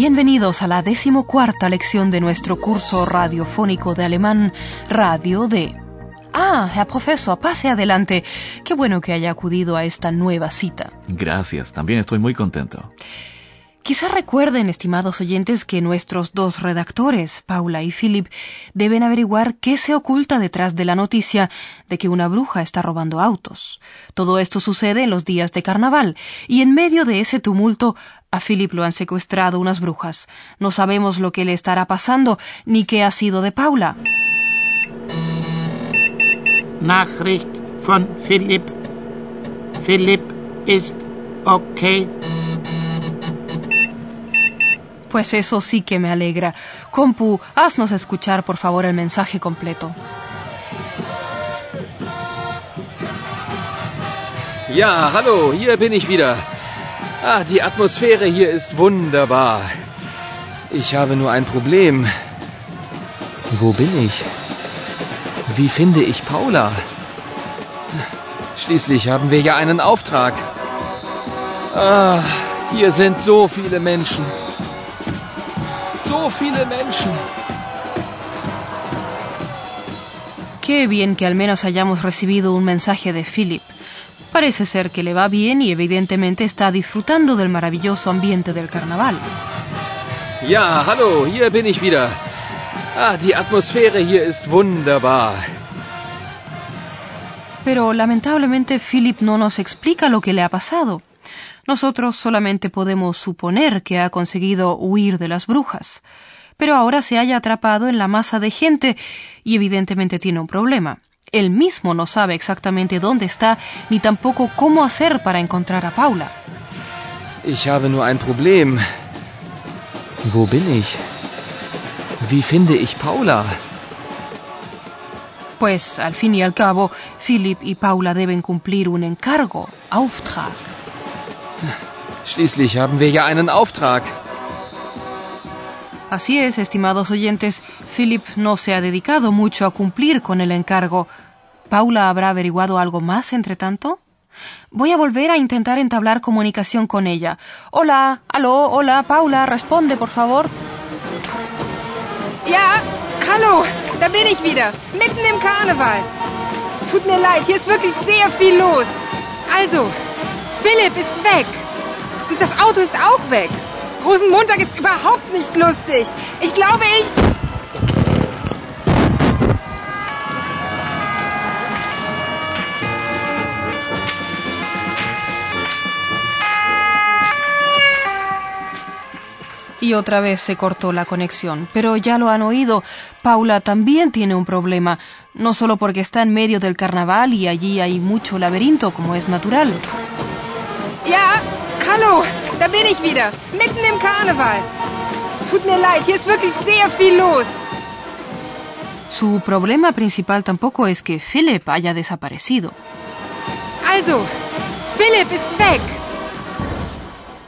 Bienvenidos a la decimocuarta lección de nuestro curso radiofónico de alemán Radio D. Ah, Herr Profesor, pase adelante. Qué bueno que haya acudido a esta nueva cita. Gracias, también estoy muy contento. Quizá recuerden, estimados oyentes, que nuestros dos redactores, Paula y Philip, deben averiguar qué se oculta detrás de la noticia de que una bruja está robando autos. Todo esto sucede en los días de carnaval, y en medio de ese tumulto a Philip lo han secuestrado unas brujas. No sabemos lo que le estará pasando, ni qué ha sido de Paula. Nachricht von Philipp. Philipp ist okay. Pues eso sí que me alegra. Compu, haznos escuchar por favor el mensaje completo. Ja, hallo, hier bin ich wieder. Ah, die Atmosphäre hier ist wunderbar. Ich habe nur ein Problem. Wo bin ich? Wie finde ich Paula? Schließlich haben wir ja einen Auftrag. Ah, hier sind so viele Menschen. So viele Menschen. Qué bien que al menos hayamos recibido un mensaje de Philip. Parece ser que le va bien y evidentemente está disfrutando del maravilloso ambiente del carnaval. Ja, hallo, hier bin ich wieder. Ah, die Atmosphäre hier ist wunderbar. Pero lamentablemente Philip no nos explica lo que le ha pasado. Nosotros solamente podemos suponer que ha conseguido huir de las brujas. Pero ahora se halla atrapado en la masa de gente y evidentemente tiene un problema. Él mismo no sabe exactamente dónde está ni tampoco cómo hacer para encontrar a Paula. Ich habe nur ein Problem. Wo bin ich? Wie finde ich Paula? Pues al fin y al cabo, Philip y Paula deben cumplir un encargo, Auftrag. Schließlich haben wir ja einen Auftrag. Así es, estimados oyentes, Philip no se ha dedicado mucho a cumplir con el encargo. ¿Paula habrá averiguado algo más entre tanto? Voy a volver a intentar entablar comunicación con ella. Hola, aló, hola, Paula, responde, por favor. Ja, hallo, da bin ich wieder, mitten im Karneval. Tut mir leid, hier ist wirklich sehr viel los. Also, Philipp ist weg. Und das Auto ist auch weg. Rosenmontag ist überhaupt nicht lustig. Ich glaube, ich... Y otra vez se cortó la conexión. Pero ya lo han oído. Paula también tiene un problema. No solo porque está en medio del carnaval y allí hay mucho laberinto, como es natural. Ja, hallo, da bin ich wieder, mitten im Karneval. Tut mir leid, hier ist wirklich sehr viel los. Su problema principal tampoco es que Philip haya desaparecido. Also, Philipp ist weg.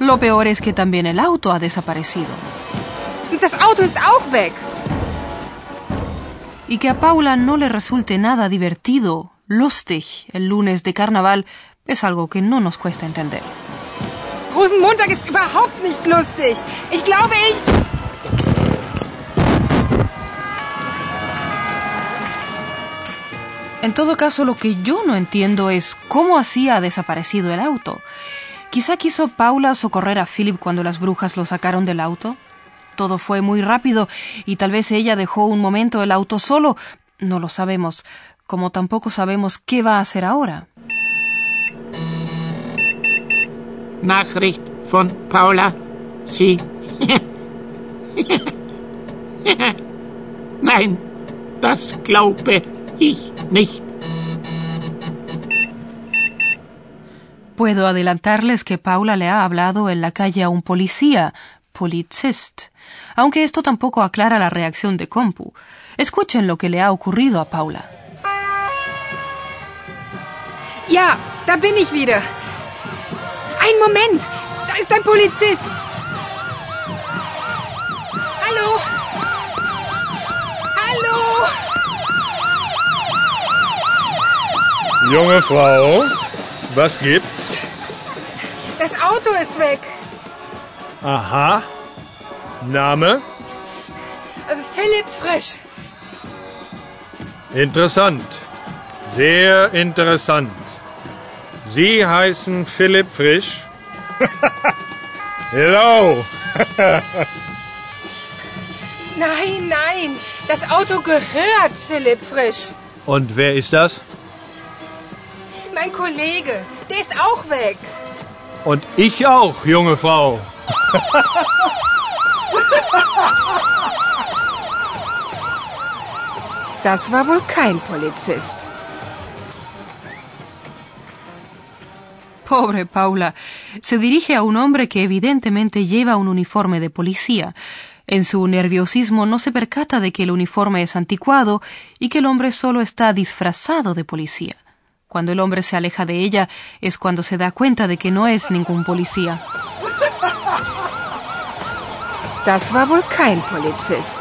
Lo peor es que también el auto ha desaparecido. Das Auto ist auch weg. Y que a Paula no le resulte nada divertido, lustig, el lunes de carnaval, es algo que no nos cuesta entender. Rosenmontag ist überhaupt nicht lustig. En todo caso, lo que yo no entiendo es cómo así ha desaparecido el auto. Quizá quiso Paula socorrer a Philip cuando las brujas lo sacaron del auto. Todo fue muy rápido y tal vez ella dejó un momento el auto solo. No lo sabemos, como tampoco sabemos qué va a hacer ahora. Nachricht von Paula. Sie. Nein, das glaube ich nicht. Puedo adelantarles que Paula le ha hablado en la calle a un policía, Polizist, aunque esto tampoco aclara la reacción de Compu. Escuchen lo que le ha ocurrido a Paula. Ja, da bin ich wieder. Ein Moment, da ist ein Polizist. Hallo? Hallo? Junge Frau, was gibt's? Das Auto ist weg. Aha. Name? Äh, Philipp Frisch. Interessant. Sehr interessant. Sie heißen Philipp Frisch? Hello. Nein, nein, das Auto gehört Philipp Frisch. Und wer ist das? Mein Kollege, der ist auch weg. Und ich auch, junge Frau. Das war wohl kein Polizist. Pobre Paula. Se dirige a un hombre que evidentemente lleva un uniforme de policía. En su nerviosismo no se percata de que el uniforme es anticuado y que el hombre solo está disfrazado de policía. Cuando el hombre se aleja de ella es cuando se da cuenta de que no es ningún policía. Das war wohl kein Polizist.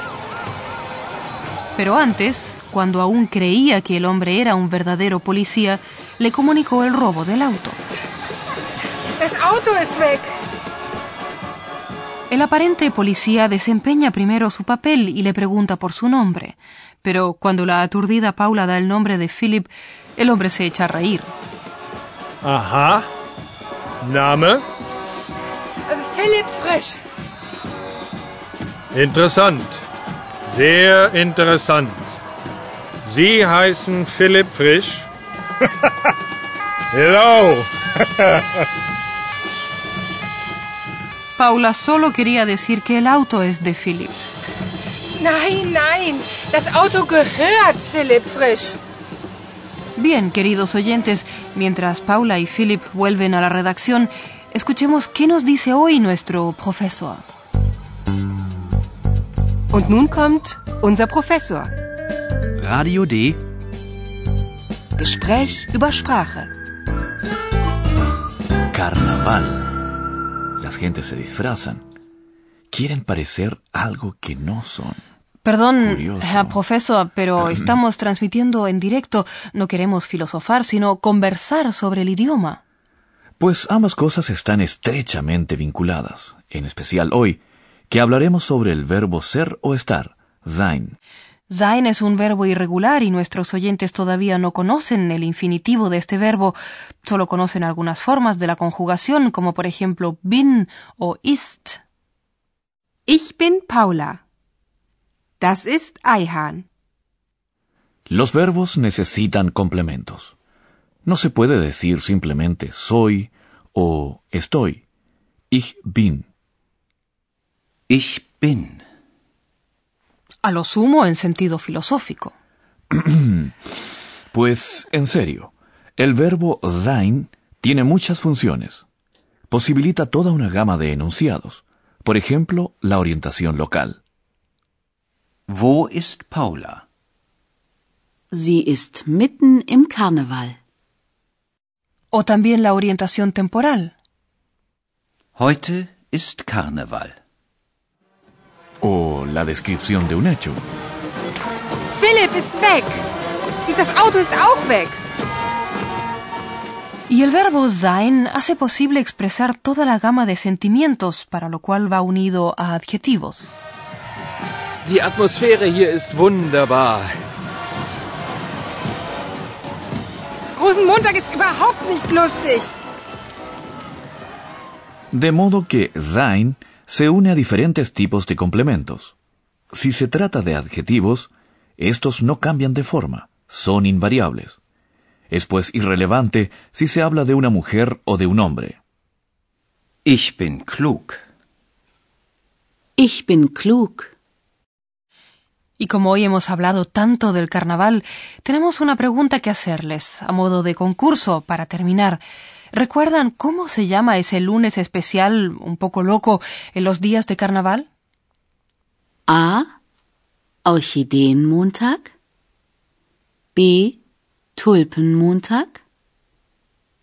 Pero antes, cuando aún creía que el hombre era un verdadero policía, le comunicó el robo del auto. Auto ist weg. El aparente policía desempeña primero su papel y le pregunta por su nombre, pero cuando la aturdida Paula da el nombre de Philip, el hombre se echa a reír. Aha. Name? Philipp Frisch. Interessant. Sehr interessant. Sie heißen Philipp Frisch? Hello. Paula solo quería decir que el auto es de Philip. Nein, nein, das Auto gehört Philipp Frisch. Bien, queridos oyentes, mientras Paula y Philip vuelven a la redacción, escuchemos qué nos dice hoy nuestro profesor. Und nun kommt unser Professor. Radio D. Gespräch über Sprache. Carnaval. Las gentes se disfrazan. Quieren parecer algo que no son. Perdón. Herr Profesor, pero estamos transmitiendo en directo. No queremos filosofar, sino conversar sobre el idioma. Pues ambas cosas están estrechamente vinculadas, en especial hoy, que hablaremos sobre el verbo ser o estar, sein. Sein es un verbo irregular y nuestros oyentes todavía no conocen el infinitivo de este verbo, solo conocen algunas formas de la conjugación, como por ejemplo bin o ist. Ich bin Paula. Das ist Eihahn. Los verbos necesitan complementos. No se puede decir simplemente soy o estoy. Ich bin. Ich bin. A lo sumo en sentido filosófico. Pues, en serio, el verbo sein tiene muchas funciones. Posibilita toda una gama de enunciados. Por ejemplo, la orientación local. Wo ist Paula? Sie ist mitten im Karneval. O también la orientación temporal. Heute ist Karneval. O la descripción de un hecho. Philipp ist weg. Das Auto ist auch weg. Y el verbo sein hace posible expresar toda la gama de sentimientos, para lo cual va unido a adjetivos. Die Atmosphäre hier ist wunderbar. Rosenmontag ist überhaupt nicht lustig. De modo que sein se une a diferentes tipos de complementos. Si se trata de adjetivos, estos no cambian de forma, son invariables. Es pues irrelevante si se habla de una mujer o de un hombre. Ich bin klug. Ich bin klug. Y como hoy hemos hablado tanto del carnaval, tenemos una pregunta que hacerles, a modo de concurso, para terminar. ¿Recuerdan cómo se llama ese lunes especial un poco loco en los días de carnaval? A. Orchideenmontag. B. Tulpenmontag.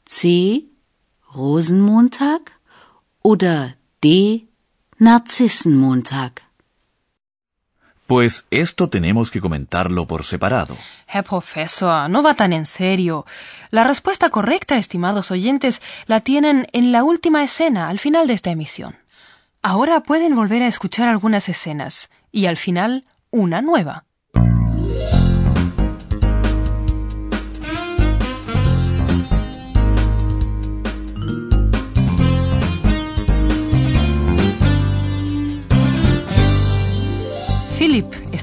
C. Rosenmontag. Oder D. Narzissenmontag. Pues esto tenemos que comentarlo por separado. Herr Professor, no va tan en serio. La respuesta correcta, estimados oyentes, la tienen en la última escena, al final de esta emisión. Ahora pueden volver a escuchar algunas escenas y al final una nueva.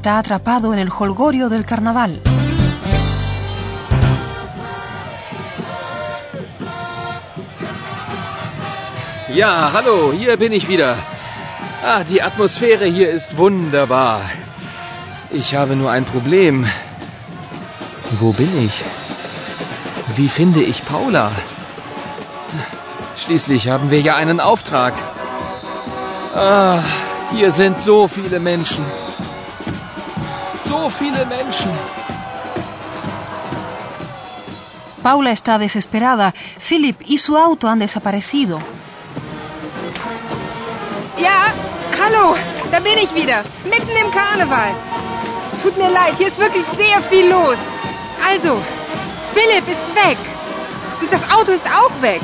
Está atrapado en el holgorio del carnaval. Ja, hallo, hier bin ich wieder. Ah, die Atmosphäre hier ist wunderbar. Ich habe nur ein Problem. Wo bin ich? Wie finde ich Paula? Schließlich haben wir ja einen Auftrag. Ah, hier sind so viele Menschen. So viele Menschen. Paula está desesperada. Philip y su auto han desaparecido. Ja, hallo, da bin ich wieder. Mitten im Karneval. Tut mir leid, hier ist wirklich sehr viel los. Also, Philipp ist weg. Und das Auto ist auch weg.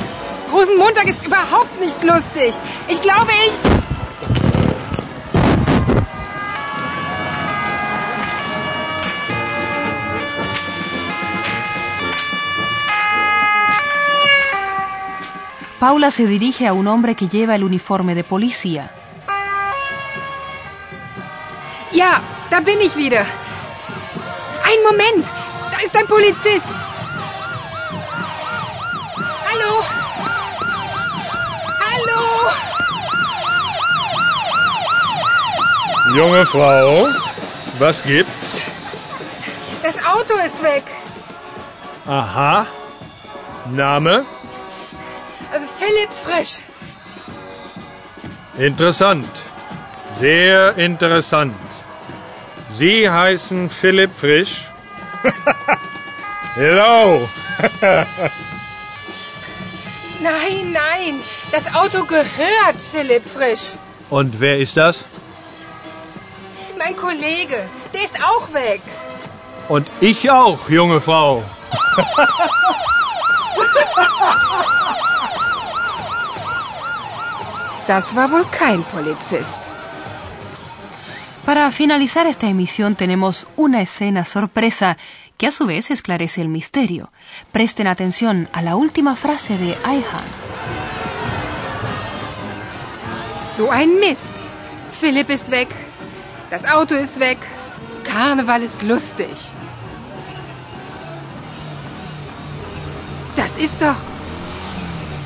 Rosenmontag ist überhaupt nicht lustig. Ich glaube, ich... Paula se dirige a un hombre que lleva el uniforme de policía. Ja, da bin ich wieder. Ein Moment, da ist ein Polizist. Hallo? Hallo? Junge Frau, was gibt's? Das Auto ist weg. Aha. Name? Philipp Frisch. Interessant. Sehr interessant. Sie heißen Philipp Frisch? Hello. Nein, nein, das Auto gehört Philipp Frisch. Und wer ist das? Mein Kollege, der ist auch weg. Und ich auch, junge Frau. Das war wohl kein Polizist. Para finalizar esta emisión tenemos una escena sorpresa que a su vez esclarece el misterio. Presten atención a la última frase de Ayhan. So ein Mist. Philipp ist weg. Das Auto ist weg. Karneval ist lustig. Das ist doch.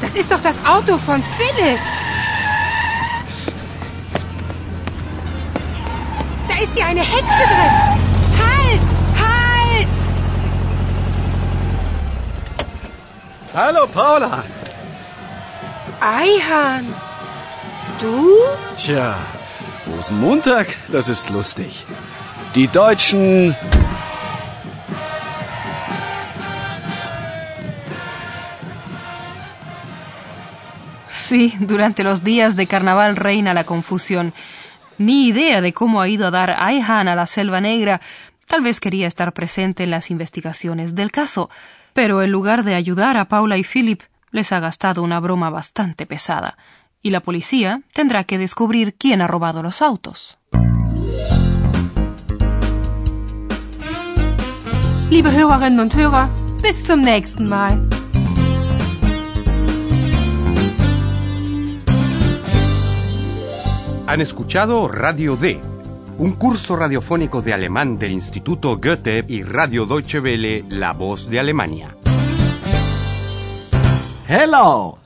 Das ist doch das Auto von Philipp. Ist ja eine Hexe drin. Halt! Halt! Hallo Paula. Eihan. Du? Tja, Rosenmontag, das ist lustig. Die Deutschen. Sí, durante los días de carnaval reina la confusión. Ni idea de cómo ha ido a dar Ayhan a la Selva Negra. Tal vez quería estar presente en las investigaciones del caso, pero en lugar de ayudar a Paula y Philip, les ha gastado una broma bastante pesada. Y la policía tendrá que descubrir quién ha robado los autos. Liebe Hörerinnen und Hörer, bis zum nächsten Mal. Han escuchado Radio D, un curso radiofónico de alemán del Instituto Goethe y Radio Deutsche Welle, La Voz de Alemania. Hello.